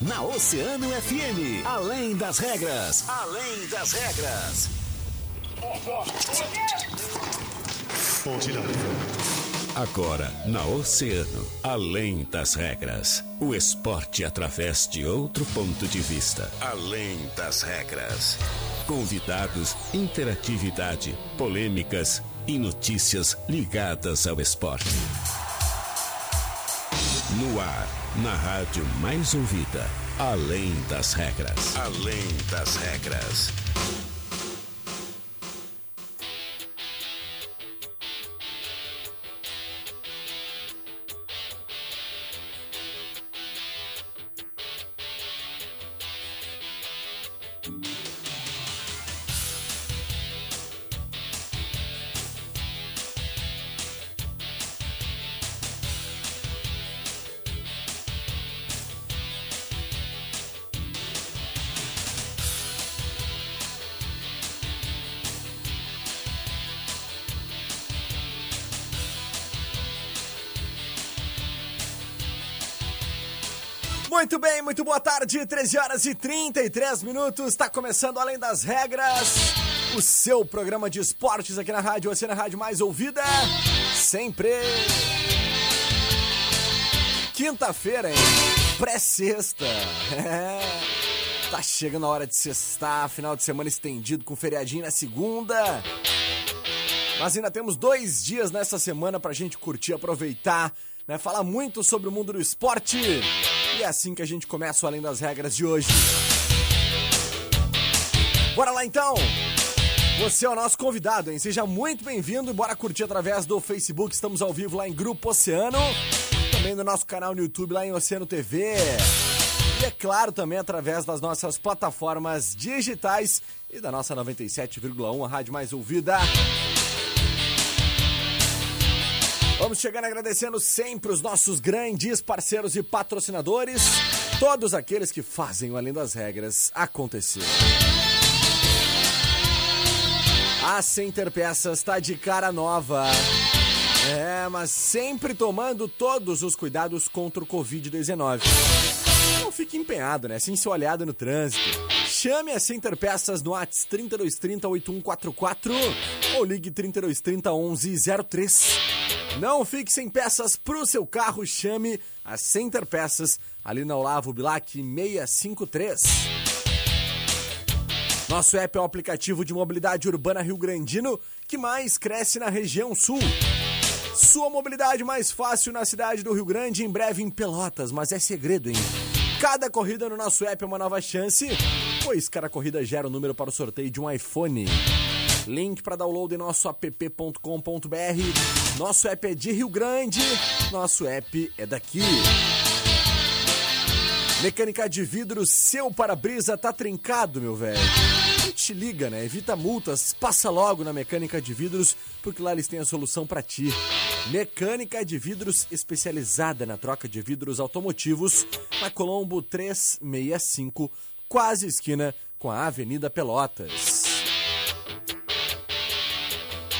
na Oceano FM. Além das regras, além das regras. Agora, na Oceano, além das regras. O esporte através de outro ponto de vista. Além das regras. Convidados, interatividade, polêmicas e notícias ligadas ao esporte. No ar, na rádio mais ouvida. Além das regras. Além das regras. Muito bem, muito boa tarde, 13 horas e 33 minutos, está começando Além das Regras, o seu programa de esportes aqui na rádio, você na rádio mais ouvida, sempre. Quinta-feira, hein? Pré-sexta. É. Tá chegando a hora de sextar, final de semana estendido com feriadinho na segunda. Mas ainda temos dois dias nessa semana pra gente curtir, aproveitar, né? Falar muito sobre o mundo do esporte. E é assim que a gente começa o Além das Regras de hoje. Bora lá então! Você é o nosso convidado, hein? Seja muito bem-vindo bora curtir através do Facebook. Estamos ao vivo lá em Grupo Oceano. Também no nosso canal no YouTube lá em Oceano TV. E é claro, também através das nossas plataformas digitais e da nossa 97,1, a rádio mais ouvida. Vamos chegando agradecendo sempre os nossos grandes parceiros e patrocinadores, todos aqueles que fazem o Além das Regras acontecer. A Center Peças está de cara nova. É, mas sempre tomando todos os cuidados contra o Covid-19. Não fique empenhado, né? Sem ser olhado no trânsito. Chame a Center Peças no ATS 3230 8144 ou ligue 3230 1103. Não fique sem peças pro seu carro, chame a Center Peças ali na Olavo Bilac 653. Nosso app é o aplicativo de mobilidade urbana Rio Grandino que mais cresce na região sul. Sua mobilidade mais fácil na cidade do Rio Grande, em breve em Pelotas, mas é segredo, hein? Cada corrida no nosso app é uma nova chance, pois cada corrida gera o um número para o sorteio de um iPhone. Link para download em nosso app.com.br. Nosso app é de Rio Grande, nosso app é daqui. Mecânica de vidro, seu para-brisa tá trincado, meu velho. Te liga, né? Evita multas, passa logo na Mecânica de Vidros, porque lá eles têm a solução para ti. Mecânica de Vidros especializada na troca de vidros automotivos, na Colombo 365, quase esquina com a Avenida Pelotas.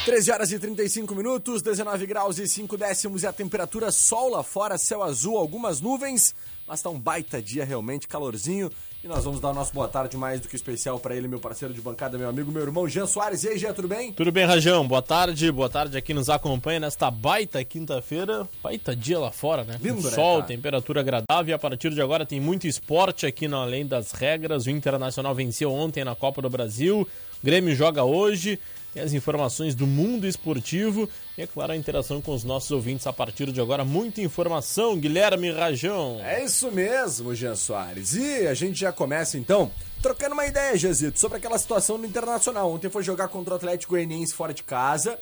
13 horas e 35 minutos, 19 graus e 5 décimos e a temperatura sol lá fora, céu azul, algumas nuvens, mas tá um baita dia realmente, calorzinho. E nós vamos dar o nosso boa tarde mais do que especial para ele, meu parceiro de bancada, meu amigo, meu irmão Jean Soares. E aí, Jean, tudo bem? Tudo bem, Rajão. Boa tarde, boa tarde aqui nos acompanha nesta baita quinta-feira. Baita dia lá fora, né? Lindo, né, sol, cara? temperatura agradável e a partir de agora tem muito esporte aqui no Além das Regras. O Internacional venceu ontem na Copa do Brasil. O Grêmio joga hoje. Tem as informações do mundo esportivo e, é claro, a interação com os nossos ouvintes a partir de agora. Muita informação, Guilherme Rajão. É isso mesmo, Jean Soares. E a gente já começa então trocando uma ideia, Jezito, sobre aquela situação no Internacional. Ontem foi jogar contra o Atlético Goianiense fora de casa.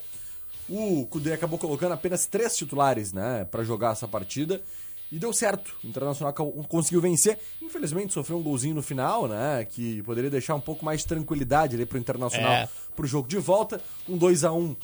O Cudê acabou colocando apenas três titulares, né, para jogar essa partida. E deu certo. O Internacional conseguiu vencer. Infelizmente sofreu um golzinho no final, né? Que poderia deixar um pouco mais de tranquilidade ali pro Internacional É. pro jogo de volta. Um 2 a 1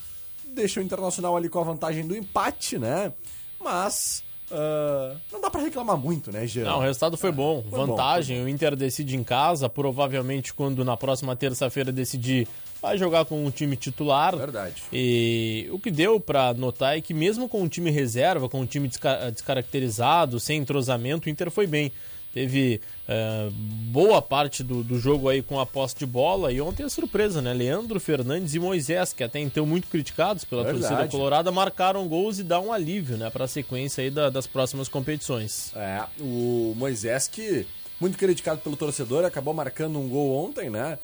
deixa o Internacional ali com a vantagem do empate, né? Mas ah, não dá pra reclamar muito, né, Jean? Não, o resultado foi bom. foi bom, Vantagem, foi o Inter decide em casa, provavelmente quando na próxima terça-feira decidir, vai jogar com o time titular. Verdade. E o que deu pra notar é que mesmo com o time reserva, com o time desca- descaracterizado, sem entrosamento, o Inter foi bem. teve é, boa parte do, do jogo aí com a posse de bola. E ontem a surpresa, né? Leandro Fernandes e Moisés, que até então muito criticados pela Verdade. torcida colorada, marcaram gols e dá um alívio né, para a sequência aí da, das próximas competições. É, o Moisés que muito criticado pelo torcedor, acabou marcando um gol ontem, né?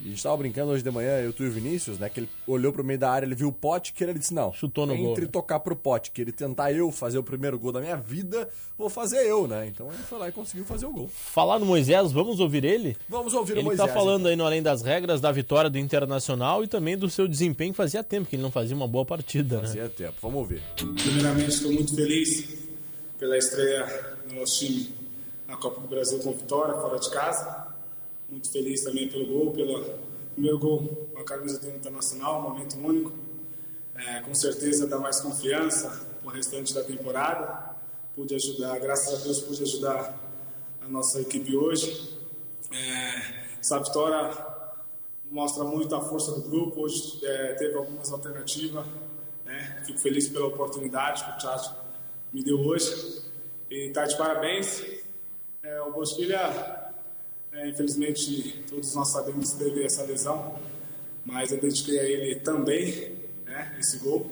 E a gente tava brincando hoje de manhã, eu, tu e o Vinícius, né? Que ele olhou pro meio da área, ele viu o pote, que ele disse, não, Chutou no entre gol, né? tocar pro pote, que ele tentar eu fazer o primeiro gol da minha vida, vou fazer eu, né? Então ele foi lá e conseguiu fazer o gol. Falar no Moisés, vamos ouvir ele? Vamos ouvir ele o Moisés. Ele tá falando então. aí no Além das Regras da vitória do Internacional e também do seu desempenho, fazia tempo que ele não fazia uma boa partida, fazia né? Fazia tempo, vamos ouvir. Primeiramente, estou muito feliz pela estreia do nosso time na Copa do Brasil com vitória, fora de casa. Muito feliz também pelo gol, pelo primeiro gol com a camisa do Internacional, um momento único. É, com certeza dá mais confiança para o restante da temporada. Pude ajudar, graças a Deus, pude ajudar a nossa equipe hoje. É, essa vitória mostra muito a força do grupo. Hoje é, teve algumas alternativas. Né? Fico feliz pela oportunidade que o Tchatcho me deu hoje. E tá de parabéns. É, o Bosquilha é, infelizmente, todos nós sabemos que teve essa lesão, mas eu dediquei a ele também né, esse gol,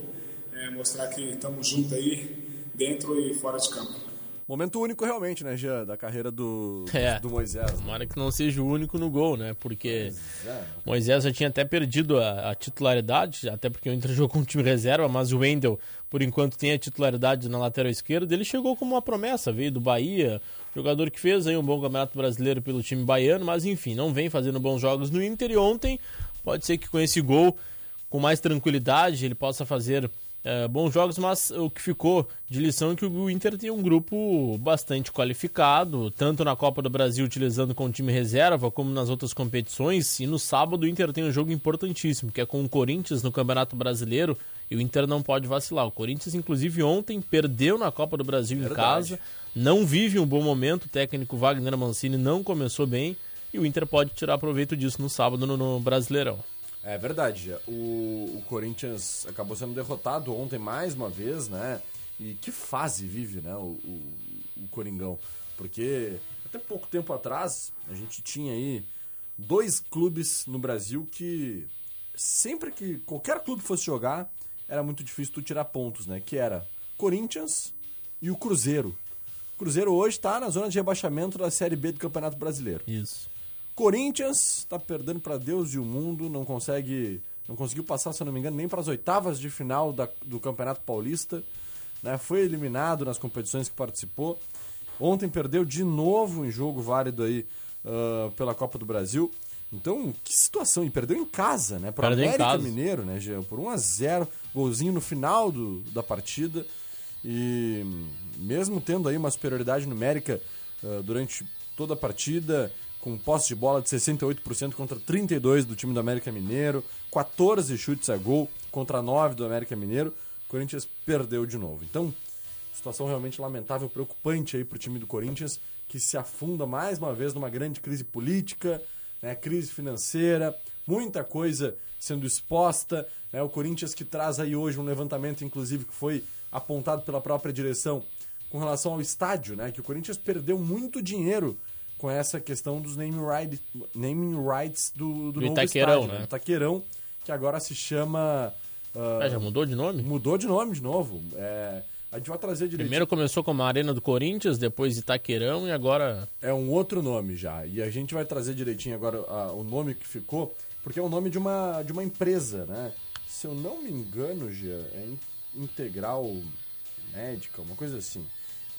é, mostrar que estamos juntos aí, dentro e fora de campo. Momento único realmente, né, Jean, da carreira do, é, do Moisés. Tomara que não seja o único no gol, né? Porque é. Moisés já tinha até perdido a, a, titularidade, até porque o Inter jogou com um time reserva, mas o Wendel, por enquanto, tem a titularidade na lateral esquerda. Ele chegou como uma promessa, veio do Bahia, jogador que fez aí um bom campeonato brasileiro pelo time baiano, mas enfim, não vem fazendo bons jogos no Inter. E ontem, pode ser que com esse gol, com mais tranquilidade, ele possa fazer é, bons jogos, mas o que ficou de lição é que o Inter tem um grupo bastante qualificado, tanto na Copa do Brasil utilizando com o time reserva, como nas outras competições. E no sábado o Inter tem um jogo importantíssimo, que é com o Corinthians no Campeonato Brasileiro, e o Inter não pode vacilar. O Corinthians, inclusive, ontem perdeu na Copa do Brasil Verdade. em casa, não vive um bom momento, o técnico Wagner Mancini não começou bem, e o Inter pode tirar proveito disso no sábado no, no Brasileirão. É verdade. O, o Corinthians acabou sendo derrotado ontem mais uma vez, né? E que fase vive, né, o, o, o Coringão. Porque até pouco tempo atrás a gente tinha aí dois clubes no Brasil que sempre que qualquer clube fosse jogar era muito difícil tu tirar pontos, né? Que era Corinthians e o Cruzeiro. Cruzeiro hoje está na zona de rebaixamento da Série B do Campeonato Brasileiro. Isso. Corinthians está perdendo para Deus e o mundo, não consegue, não conseguiu passar, se eu não me engano, nem para as oitavas de final da, do Campeonato Paulista. Né? Foi eliminado nas competições que participou. Ontem perdeu de novo em jogo válido aí uh, pela Copa do Brasil. Então, que situação! E perdeu em casa, né? Para o América Mineiro, né, Jean? Por 1 a 0 golzinho no final do, da partida. E mesmo tendo aí uma superioridade numérica uh, durante toda a partida, com posse de bola de 68% contra 32% do time do América Mineiro, 14 chutes a gol contra 9 do América Mineiro, o Corinthians perdeu de novo. Então, situação realmente lamentável, preocupante aí para o time do Corinthians, que se afunda mais uma vez numa grande crise política, né, crise financeira, muita coisa sendo exposta. Né, o Corinthians que traz aí hoje um levantamento, inclusive, que foi apontado pela própria direção com relação ao estádio, né, que o Corinthians perdeu muito dinheiro com essa questão dos naming, right, naming rights do, do, do novo Itaquerão, estádio, né? Itaquerão, que agora se chama... Uh, ah, já mudou de nome? Mudou de nome de novo. É, a gente vai trazer direitinho. Primeiro começou como Arena do Corinthians, depois Itaquerão e agora... É um outro nome já. E a gente vai trazer direitinho agora uh, o nome que ficou, porque é o nome de uma, de uma empresa, né? Se eu não me engano, já é Integral Médica, uma coisa assim.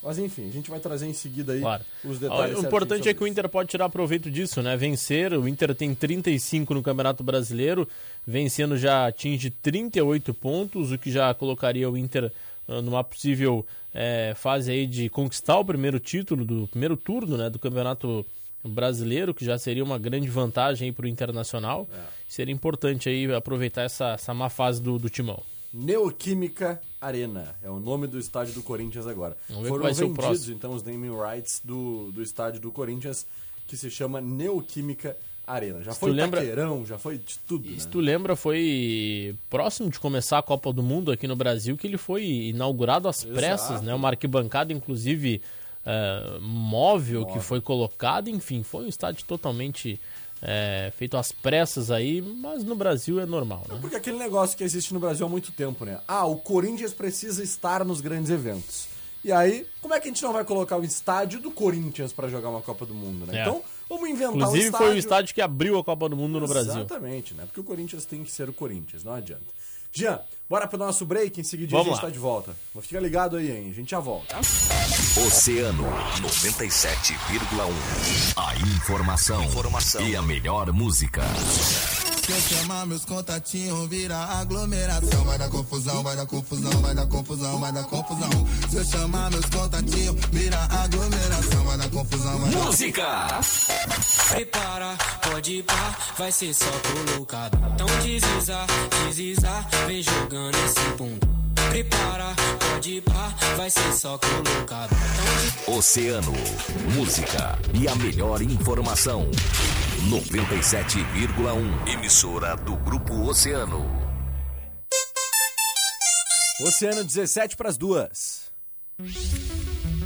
Mas enfim, a gente vai trazer em seguida aí claro. os detalhes. O importante é que o Inter pode tirar proveito disso, né? Vencer, o Inter tem 35 no Campeonato Brasileiro, vencendo já atinge 38 pontos, o que já colocaria o Inter uh, numa possível é, fase aí de conquistar o primeiro título do primeiro turno, né, do Campeonato Brasileiro, que já seria uma grande vantagem para o Internacional. É. Seria importante aí aproveitar essa, essa má fase do, do Timão. Neoquímica Arena. É o nome do estádio do Corinthians agora. Foram vendidos, então, os naming rights do, do estádio do Corinthians, que se chama Neoquímica Arena. Já Se foi lembra- Taqueirão, já foi de tudo, Se né? tu lembra, foi próximo de começar a Copa do Mundo aqui no Brasil que ele foi inaugurado às Exato. pressas, né? Uma arquibancada, inclusive, é, móvel, móvel que foi colocado, enfim, foi um estádio totalmente é, feito às pressas aí, mas no Brasil é normal, né? porque aquele negócio que existe no Brasil há muito tempo, né? Ah, o Corinthians precisa estar nos grandes eventos. E aí, como é que a gente não vai colocar o estádio do Corinthians para jogar uma Copa do Mundo, né? É. Então, vamos inventar Inclusive, um estádio... foi o estádio que abriu a Copa do Mundo no Exatamente, Brasil. Exatamente, né? Porque o Corinthians tem que ser o Corinthians, não adianta. Jean, bora pro nosso break, em seguida a gente lá. tá de volta. Vou ficar ligado aí, hein? A gente já volta. Oceano 97,1. A informação, informação e a melhor música. Se eu chamar meus contatinhos, vira aglomeração. Vai dar confusão, vai dar confusão, vai dar confusão, vai dar confusão. Se eu chamar meus contatinhos, vira aglomeração. Vai dar confusão, vai dar Música! Prepara, pode ir pá, vai ser só colocado. Então deslizar, deslizar, vem jogando esse bunda. Prepara, pode ir pá, vai ser só colocado. Então... Oceano, música e a melhor informação. 97,1. Emissora do Grupo Oceano. Oceano 17 para as duas.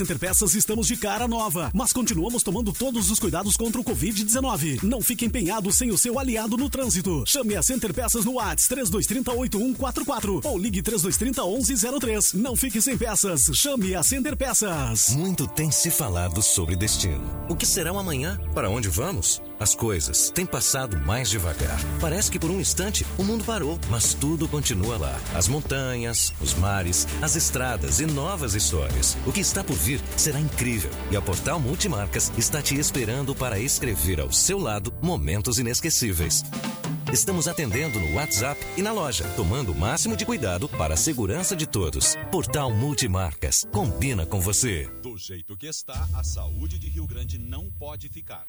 Center Peças estamos de cara nova, mas continuamos tomando todos os cuidados contra o Covid-19. Não fique empenhado sem o seu aliado no trânsito. Chame a Center Peças no WhatsApp 3230 8144 ou ligue 3230 1103. Não fique sem peças. Chame a Center Peças. Muito tem se falado sobre destino. O que será o amanhã? Para onde vamos? As coisas têm passado mais devagar. Parece que por um instante o mundo parou, mas tudo continua lá. As montanhas, os mares, as estradas e novas histórias. O que está por vir será incrível e a Portal Multimarcas está te esperando para escrever ao seu lado momentos inesquecíveis. Estamos atendendo no WhatsApp e na loja, tomando o máximo de cuidado para a segurança de todos. Portal Multimarcas. Combina com você. Do jeito que está, a saúde de Rio Grande não pode ficar.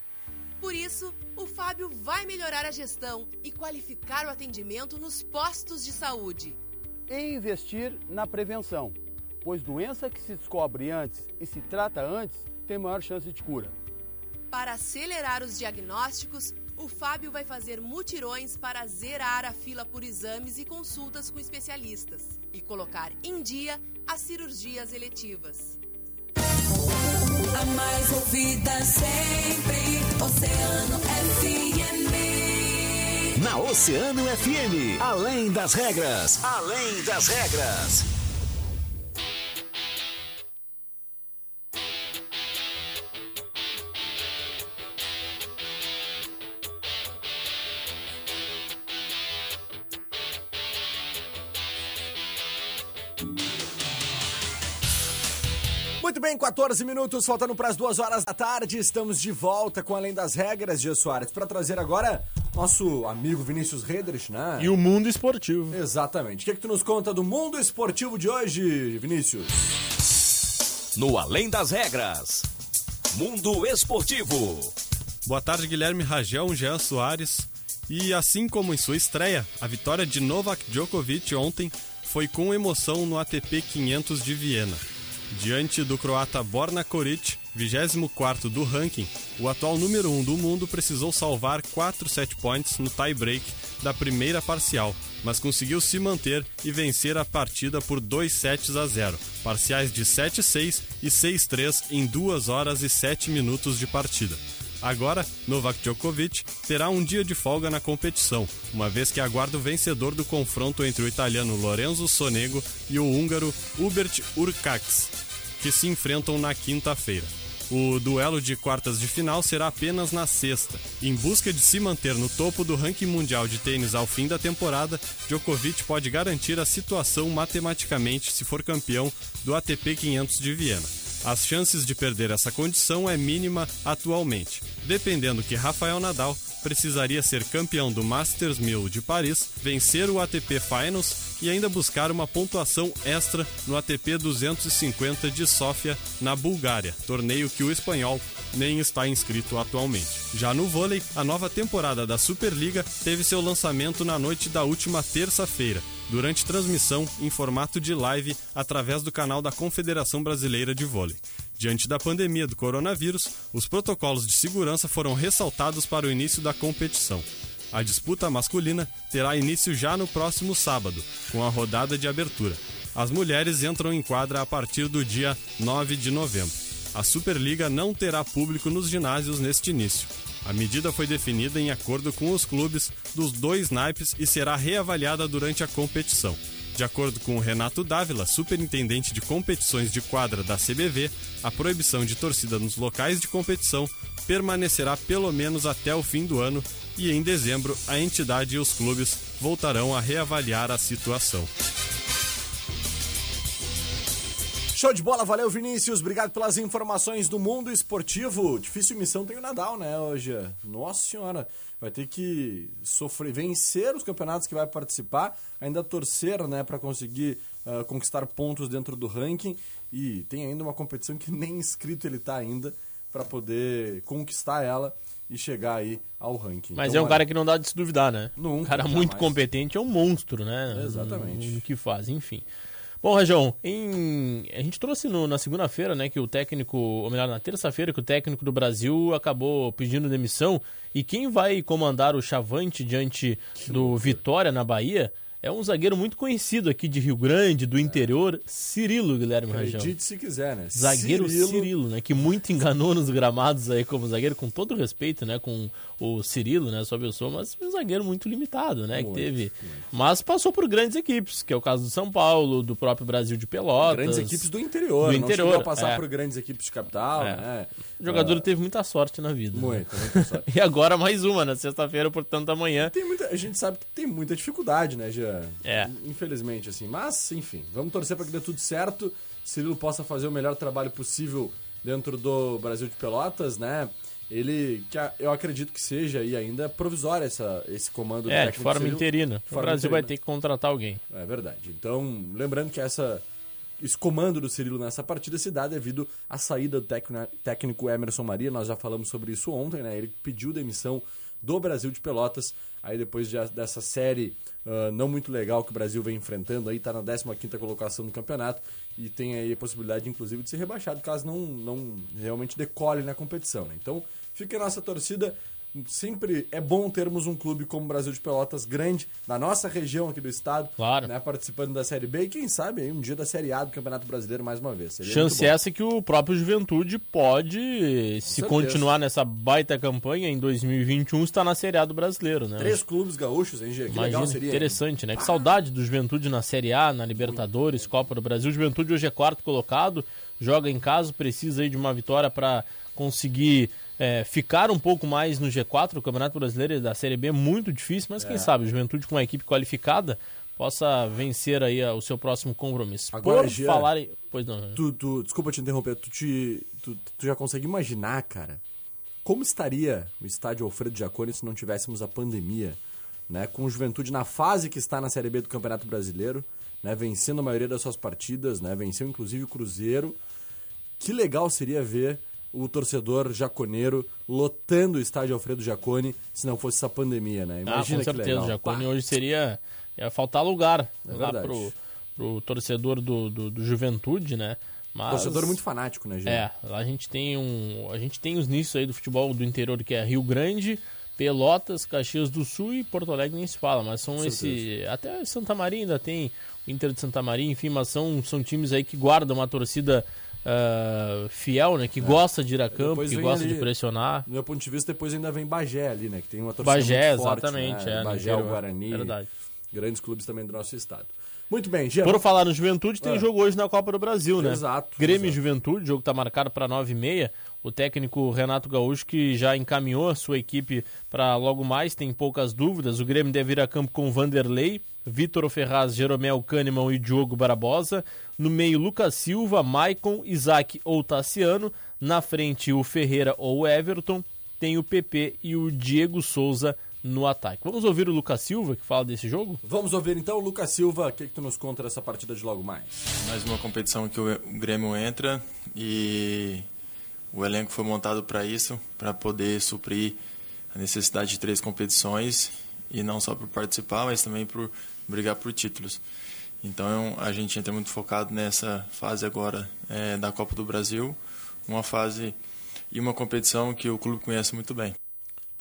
Por isso, o Fábio vai melhorar a gestão e qualificar o atendimento nos postos de saúde. E investir na prevenção, pois doença que se descobre antes e se trata antes tem maior chance de cura. Para acelerar os diagnósticos, o Fábio vai fazer mutirões para zerar a fila por exames e consultas com especialistas e colocar em dia as cirurgias eletivas. A mais ouvida sempre, Oceano FM. Na Oceano FM, além das regras, além das regras. Muito bem, 14 minutos, faltando para as duas horas da tarde. Estamos de volta com Além das Regras, Gia Soares, para trazer agora nosso amigo Vinícius Redrich, né? E o mundo esportivo. Exatamente. O que, é que tu nos conta do mundo esportivo de hoje, Vinícius? No Além das Regras, Mundo Esportivo. Boa tarde, Guilherme Ragel, Jean Soares. E assim como em sua estreia, a vitória de Novak Djokovic ontem foi com emoção no ATP 500 de Viena. Diante do croata Borna Koric, 24 do ranking, o atual número 1 do mundo precisou salvar 4 set points no tie-break da primeira parcial, mas conseguiu se manter e vencer a partida por 2 sets a 0, parciais de 7-6 e 6-3 em 2 horas e 7 minutos de partida. Agora, Novak Djokovic terá um dia de folga na competição, uma vez que aguarda o vencedor do confronto entre o italiano Lorenzo Sonego e o húngaro Hubert Urcax, que se enfrentam na quinta-feira. O duelo de quartas de final será apenas na sexta. Em busca de se manter no topo do ranking mundial de tênis ao fim da temporada, Djokovic pode garantir a situação matematicamente se for campeão do ATP 500 de Viena. As chances de perder essa condição é mínima atualmente, dependendo que Rafael Nadal precisaria ser campeão do Masters 1000 de Paris, vencer o ATP Finals e ainda buscar uma pontuação extra no ATP 250 de Sófia, na Bulgária, torneio que o espanhol nem está inscrito atualmente. Já no vôlei, a nova temporada da Superliga teve seu lançamento na noite da última terça-feira, durante transmissão em formato de live através do canal da Confederação Brasileira de Vôlei. Diante da pandemia do coronavírus, os protocolos de segurança foram ressaltados para o início da competição. A disputa masculina terá início já no próximo sábado, com a rodada de abertura. As mulheres entram em quadra a partir do dia 9 de novembro. A Superliga não terá público nos ginásios neste início. A medida foi definida em acordo com os clubes dos dois naipes e será reavaliada durante a competição. De acordo com Renato Dávila, superintendente de competições de quadra da CBV, a proibição de torcida nos locais de competição permanecerá pelo menos até o fim do ano e em dezembro a entidade e os clubes voltarão a reavaliar a situação. Show de bola, valeu Vinícius, obrigado pelas informações do mundo esportivo. Difícil missão tem o Nadal, né, hoje. Nossa senhora, vai ter que sofrer, vencer os campeonatos que vai participar, ainda torcer, né, para conseguir uh, conquistar pontos dentro do ranking e tem ainda uma competição que nem inscrito ele tá ainda para poder conquistar ela e chegar aí ao ranking. Mas então, é um cara que não dá de se duvidar, né? Nunca, um cara jamais. muito competente, é um monstro, né? Exatamente. No que faz, enfim. Bom, Rajão, em... a gente trouxe no- na segunda-feira, né, que o técnico, ou melhor, na terça-feira, que o técnico do Brasil acabou pedindo demissão. E quem vai comandar o Chavante diante do Vitória na Bahia é um zagueiro muito conhecido aqui de Rio Grande, do interior, Cirilo Guilherme Rajão. Acredite se quiser, né? Zagueiro Cirilo. né? Que muito enganou nos gramados aí como zagueiro, com todo respeito, né? Com o Cirilo, né? Eu sou, mas um zagueiro muito limitado, né? Muito, que teve. Mas passou por grandes equipes, que é o caso do São Paulo, do próprio Brasil de Pelotas. Grandes equipes do interior, Do não interior, a passar é. por grandes equipes de capital, É. né? O jogador Ah, teve muita sorte na vida. né? Muito, muita sorte. E agora mais uma, na sexta-feira, portanto, amanhã. Muita, a gente sabe que tem muita dificuldade, né, Jean? É. Infelizmente, assim. Mas, enfim, vamos torcer para que dê tudo certo. Cirilo possa fazer o melhor trabalho possível dentro do Brasil de Pelotas, né? Ele, que eu acredito que seja e ainda provisório essa, esse comando É, de forma Cirilo. interina. De O forma Brasil vai interina. ter que contratar alguém. É verdade. Então, lembrando que essa, esse comando do Cirilo nessa partida se dá devido à saída do técnico, técnico Emerson Maria. Nós já falamos sobre isso ontem, né? Ele pediu demissão do Brasil de Pelotas. Aí depois de- dessa série ah, não muito legal que o Brasil vem enfrentando, aí tá na 15ª colocação do campeonato e tem aí a possibilidade, inclusive, de ser rebaixado caso não, não realmente decole na competição, né? Então, fica a nossa torcida. Sempre é bom termos um clube como o Brasil de Pelotas grande, na nossa região aqui do estado, Claro. né, participando da Série B e quem sabe aí um dia da Série A do Campeonato Brasileiro mais uma vez. Seria Chance essa que o próprio Juventude pode, se certeza. continuar nessa baita campanha em 2021, estar na Série A do Brasileiro, né? Três clubes gaúchos, hein, Gê? Que Imagina, legal seria. interessante, né? Que saudade do Juventude na Série A, na Libertadores, Copa do Brasil. O Juventude hoje é quarto colocado, joga em casa, precisa aí de uma vitória para conseguir é, ficar um pouco mais no G4. O Campeonato Brasileiro da Série B é muito difícil, mas quem É. sabe o Juventude com uma equipe qualificada possa vencer aí a- o seu próximo compromisso. Agora, Por Jean, falar em... Pois não. né? Tu, tu- desculpa te interromper, tu, te, tu, tu já consegue imaginar, cara, como estaria o estádio Alfredo Jaconi se não tivéssemos a pandemia, né? Com o Juventude na fase que está na Série B do Campeonato Brasileiro, né? Vencendo a maioria das suas partidas, né? Venceu inclusive o Cruzeiro. Que legal seria ver o torcedor jaconeiro lotando o estádio Alfredo Jaconi se não fosse essa pandemia, né? Ah, Imagina com que certeza. legal. O Jacone Pá. hoje seria. Ia faltar lugar É lá verdade. pro, pro torcedor do, do, do Juventude, né? Mas, Torcedor muito fanático, né, gente? É, a gente tem um. A gente tem os nichos aí do futebol do interior que é Rio Grande, Pelotas, Caxias do Sul e Porto Alegre nem se fala, mas são Com esse. Até Santa Maria ainda tem o Inter de Santa Maria, enfim, mas são, são times aí que guardam uma torcida ah, fiel, né? Que gosta de ir a campo, É. Que gosta ali- de pressionar. Do meu ponto de vista, depois ainda vem Bagé ali, né? Que tem uma torcida Bagé, muito forte, exatamente, né? é, Bagé, o. Guarani. Verdade. Grandes clubes também do nosso estado. Muito bem, Jean. Por falar no Juventude, tem É. jogo hoje na Copa do Brasil, né? Exato, Grêmio exato. Juventude, o jogo tá marcado para 9h30. O técnico Renato Gaúcho que já encaminhou a sua equipe para logo mais, tem poucas dúvidas. O Grêmio deve ir a campo com Vanderlei, Vitor Ferraz, Jeromel Kahneman e Diogo Barbosa. No meio, Lucas Silva, Maicon, Isaac ou Tassiano. Na frente, o Ferreira ou o Everton. Tem o PP e o Diego Souza no ataque. Vamos ouvir o Lucas Silva que fala desse jogo? Vamos ouvir então o Lucas Silva, o que, que tu nos conta dessa partida de logo mais? Mais uma competição que o Grêmio entra e o elenco foi montado para isso, para poder suprir a necessidade de três competições e não só por participar, mas também por brigar por títulos. Então a gente entra muito focado nessa fase agora eh, da Copa do Brasil, uma fase e uma competição que o clube conhece muito bem.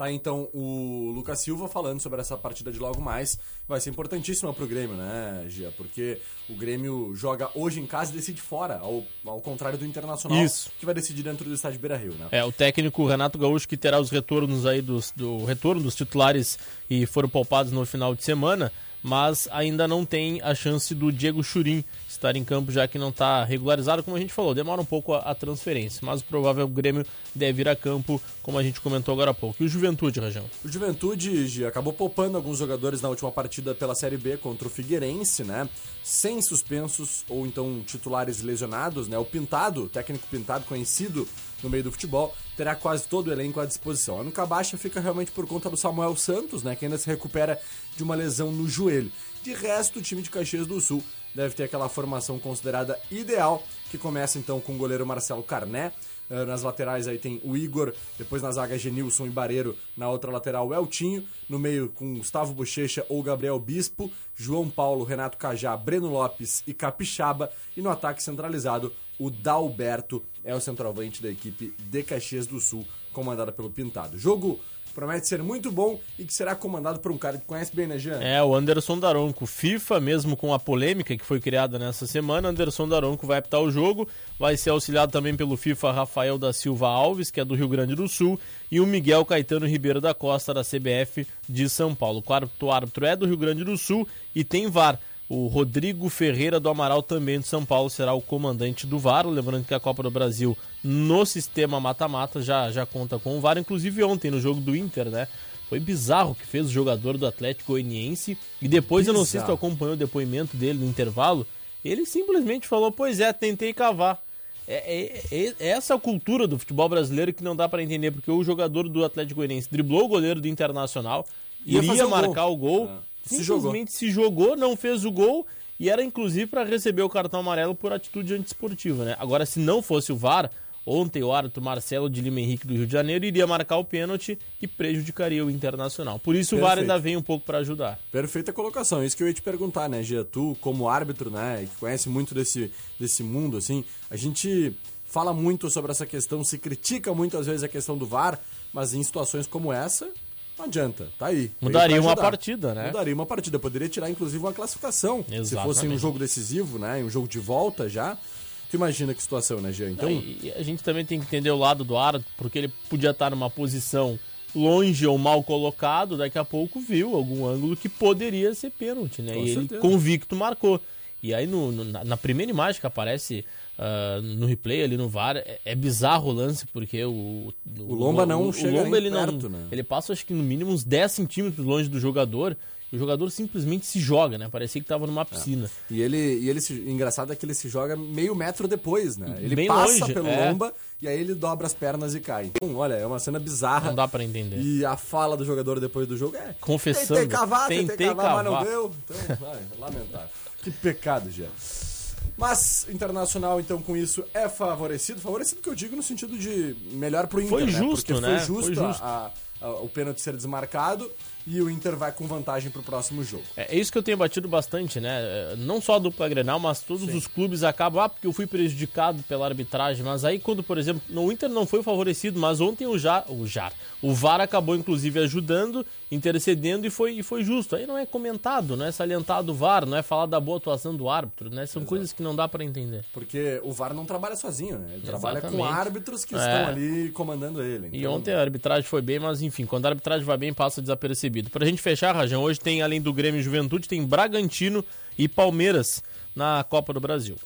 Tá então o Lucas Silva falando sobre essa partida de logo mais. Vai ser importantíssima pro Grêmio, né, Gia? Porque o Grêmio joga hoje em casa e decide fora, ao, ao contrário do Internacional, Isso. que vai decidir dentro do estádio Beira Rio, né? É, o técnico Renato Gaúcho que terá os retornos aí dos, do retorno dos titulares e foram poupados no final de semana, mas ainda não tem a chance do Diego Churin estar em campo, já que não está regularizado, como a gente falou, demora um pouco a, a transferência, mas o provável Grêmio deve ir a campo, como a gente comentou agora há pouco. E o Juventude, Rajão? O Juventude acabou poupando alguns jogadores na última partida pela Série B contra o Figueirense, né? Sem suspensos ou então titulares lesionados, né? O Pintado, técnico Pintado, conhecido no meio do futebol, terá quase todo o elenco à disposição. A única baixa fica realmente por conta do Samuel Santos, né? Que ainda se recupera de uma lesão no joelho. De resto, o time de Caxias do Sul deve ter aquela formação considerada ideal, que começa então com o goleiro Marcelo Carné, Uh, nas laterais aí tem o Igor, depois na zaga Genilson e Bareiro, na outra lateral o Eltinho, no meio com Gustavo Bochecha ou Gabriel Bispo, João Paulo, Renato Cajá, Breno Lopes e Capixaba, e no ataque centralizado o Dalberto é o centroavante da equipe de Caxias do Sul, comandada pelo Pintado. Jogo promete ser muito bom e que será comandado por um cara que conhece bem, né, Jean? É, o Anderson Daronco. FIFA, mesmo com a polêmica que foi criada nessa semana, Anderson Daronco vai apitar o jogo. Vai ser auxiliado também pelo FIFA Rafael da Silva Alves, que é do Rio Grande do Sul, e o Miguel Caetano Ribeiro da Costa, da CBF de São Paulo. O quarto árbitro é do Rio Grande do Sul e tem VAR. O Rodrigo Ferreira do Amaral, também de São Paulo, será o comandante do VAR. Lembrando que a Copa do Brasil, no sistema mata-mata, já, já conta com o VAR. Inclusive ontem, no jogo do Inter, né? Foi bizarro o que fez o jogador do Atlético Goianiense. E depois, eu não sei se tu Bizarro. acompanhou o depoimento dele no intervalo. Ele simplesmente falou: Pois é, tentei cavar. É, é- é- é essa a cultura do futebol brasileiro que não dá pra entender, porque o jogador do Atlético Goianiense driblou o goleiro do Internacional, iria o gol. marcar o gol, É. Se jogou. simplesmente se jogou, não fez o gol e era inclusive para receber o cartão amarelo por atitude antiesportiva, né? Agora, se não fosse o VAR, ontem o árbitro Marcelo de Lima Henrique do Rio de Janeiro iria marcar o pênalti e prejudicaria o Internacional. Por isso o VAR Perfeito. ainda vem um pouco para ajudar. Perfeita colocação. Isso que eu ia te perguntar, né, Gia? Tu, como árbitro, né, que conhece muito desse, desse mundo, assim, a gente fala muito sobre essa questão, se critica muitas vezes a questão do VAR, mas em situações como essa, não adianta. Tá aí. Mudaria uma partida, né? Mudaria uma partida. Poderia tirar, inclusive, uma classificação. Se fosse um Exatamente. jogo decisivo, né, um jogo de volta já. Tu imagina que situação, né, Gia? Então, e a gente também tem que entender o lado do árbitro, porque ele podia estar numa posição longe ou mal colocado, daqui a pouco viu algum ângulo que poderia ser pênalti, né? Com e ele certeza. convicto marcou. E aí no, no- na, primeira imagem que aparece ah, no replay ali no VAR, é, é bizarro o lance, porque o... O Lomba não chega Lomba, nem ele não, perto, né? Ele passa acho que no mínimo uns 10 centímetros longe do jogador, e o jogador simplesmente se joga, né? Parecia que tava numa piscina. E ele, e ele se, engraçado é que ele se joga meio metro depois, né? Ele Bem passa longe, pelo é. lomba e aí ele dobra as pernas e cai. Então, olha, é uma cena bizarra. Não dá pra entender. E a fala do jogador depois do jogo é. Confessando. Tentei cavar, tentei, Tentei cavar, mas não cavar. deu. Então, vai, lamentável. Que pecado, já. Mas Internacional, então, com isso, é favorecido. Favorecido que eu digo no sentido de melhor pro Inter, Foi né? justo, Porque né? foi justo, Foi justo. a- a- o pênalti ser desmarcado e o Inter vai com vantagem pro próximo jogo. É é isso que eu tenho batido bastante, né? É, Não só a dupla Grenal, mas todos os clubes acabam, ah, porque eu fui prejudicado pela arbitragem. Mas aí, quando, por exemplo, no Inter não foi favorecido, mas ontem o JAR, o JAR, o VAR acabou, inclusive, ajudando, intercedendo e foi, e foi justo. Aí não é comentado, não é salientado o VAR, não é falar da boa atuação do árbitro, né? São coisas que não dá pra entender. Porque o VAR não trabalha sozinho, né? Ele trabalha com Exatamente. árbitros que É. estão ali comandando ele. E Então, ontem a arbitragem foi bem, mas enfim, quando a arbitragem vai bem, passa desapercebido. Pra gente fechar, Rajão, hoje tem, além do Grêmio e Juventude, tem Bragantino e Palmeiras na Copa do Brasil.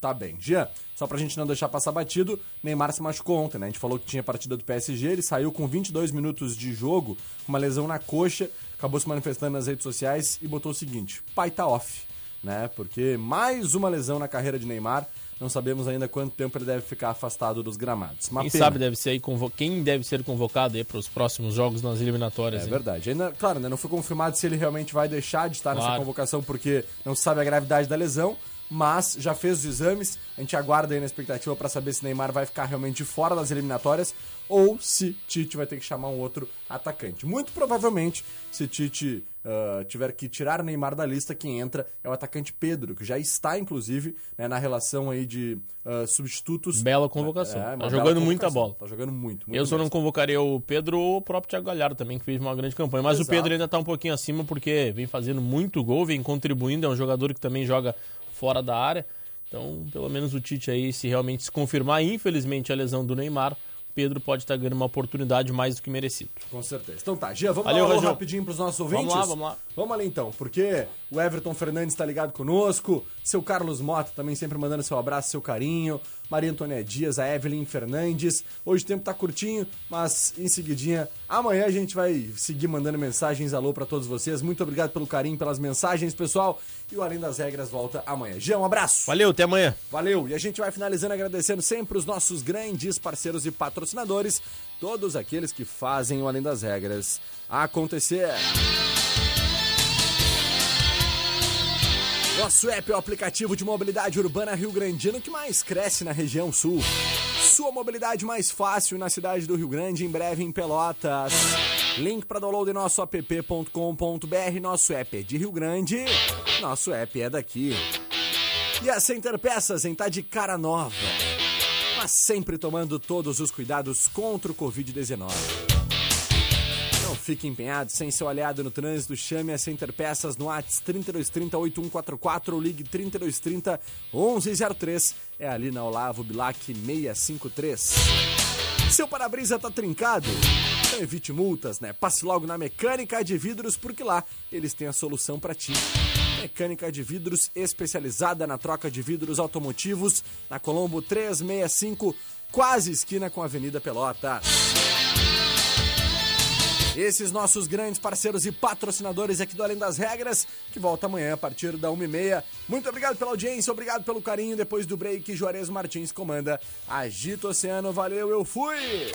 Tá bem. Jean, só pra gente não deixar passar batido, Neymar se machucou ontem, né? A gente falou que tinha partida do PSG, ele saiu com 22 minutos de jogo, uma lesão na coxa, acabou se manifestando nas redes sociais e botou o seguinte: pai tá off, né? Porque mais uma lesão na carreira de Neymar. Não sabemos ainda quanto tempo ele deve ficar afastado dos gramados. Uma Quem pena. sabe deve ser aí convo... quem deve ser convocado para os próximos jogos nas eliminatórias. É hein? verdade. Ainda, claro, ainda não foi confirmado se ele realmente vai deixar de estar nessa Claro. convocação porque não se sabe a gravidade da lesão, mas já fez os exames. A gente aguarda aí na expectativa para saber se Neymar vai ficar realmente fora das eliminatórias ou se Tite vai ter que chamar um outro atacante. Muito provavelmente, se Tite ah, tiver que tirar Neymar da lista, quem entra é o atacante Pedro, que já está, inclusive, né, na relação aí de ah, substitutos. Bela convocação. É, tá uma jogando bela muita convocação. bola. Tá jogando muito. muito Eu só não mesmo. convocaria o Pedro ou o próprio Thiago Galhardo também, que fez uma grande campanha. Mas Exato. o Pedro ainda tá um pouquinho acima porque vem fazendo muito gol, vem contribuindo. É um jogador que também joga fora da área. Então, pelo menos o Tite aí, se realmente se confirmar, infelizmente, a lesão do Neymar, Pedro pode estar ganhando uma oportunidade mais do que merecido. Com certeza. Então tá, Gia, vamos Valeu, dar rapidinho pros nossos ouvintes? Vamos lá, vamos lá. Vamos ali então, porque o Everton Fernandes tá ligado conosco, seu Carlos Mota também sempre mandando seu abraço, seu carinho, Maria Antônia Dias, a Evelyn Fernandes. Hoje o tempo tá curtinho, mas em seguidinha, amanhã a gente vai seguir mandando mensagens, alô pra todos vocês. Muito obrigado pelo carinho, pelas mensagens, pessoal. E o Além das Regras volta amanhã. Gia, um abraço. Valeu, até amanhã. Valeu! E a gente vai finalizando agradecendo sempre os nossos grandes parceiros e patrocinadores, todos aqueles que fazem o Além das Regras acontecer. Nosso app é o aplicativo de mobilidade urbana Rio Grandino que mais cresce na região sul. Sua mobilidade mais fácil na cidade do Rio Grande, em breve em Pelotas. Link para download em nosso app.com.br. Nosso app é de Rio Grande, nosso app é daqui. E a Center Peças em tá de cara nova, mas sempre tomando todos os cuidados contra o Covid-19. Fique empenhado sem seu aliado no trânsito, chame a Center Peças no ATS 3230 8144 ou ligue 3230 1103. É ali na Olavo Bilac 653. Seu para-brisa tá trincado? Então evite multas, né? Passe logo na Mecânica de Vidros, porque lá eles têm a solução para ti. Mecânica de Vidros especializada na troca de vidros automotivos, na Colombo 365, quase esquina com a Avenida Pelotas. Esses nossos grandes parceiros e patrocinadores aqui do Além das Regras, que volta amanhã a partir da 1h30. Muito obrigado pela audiência, obrigado pelo carinho. Depois do break, Juarez Martins comanda Agito Oceano. Valeu, eu fui!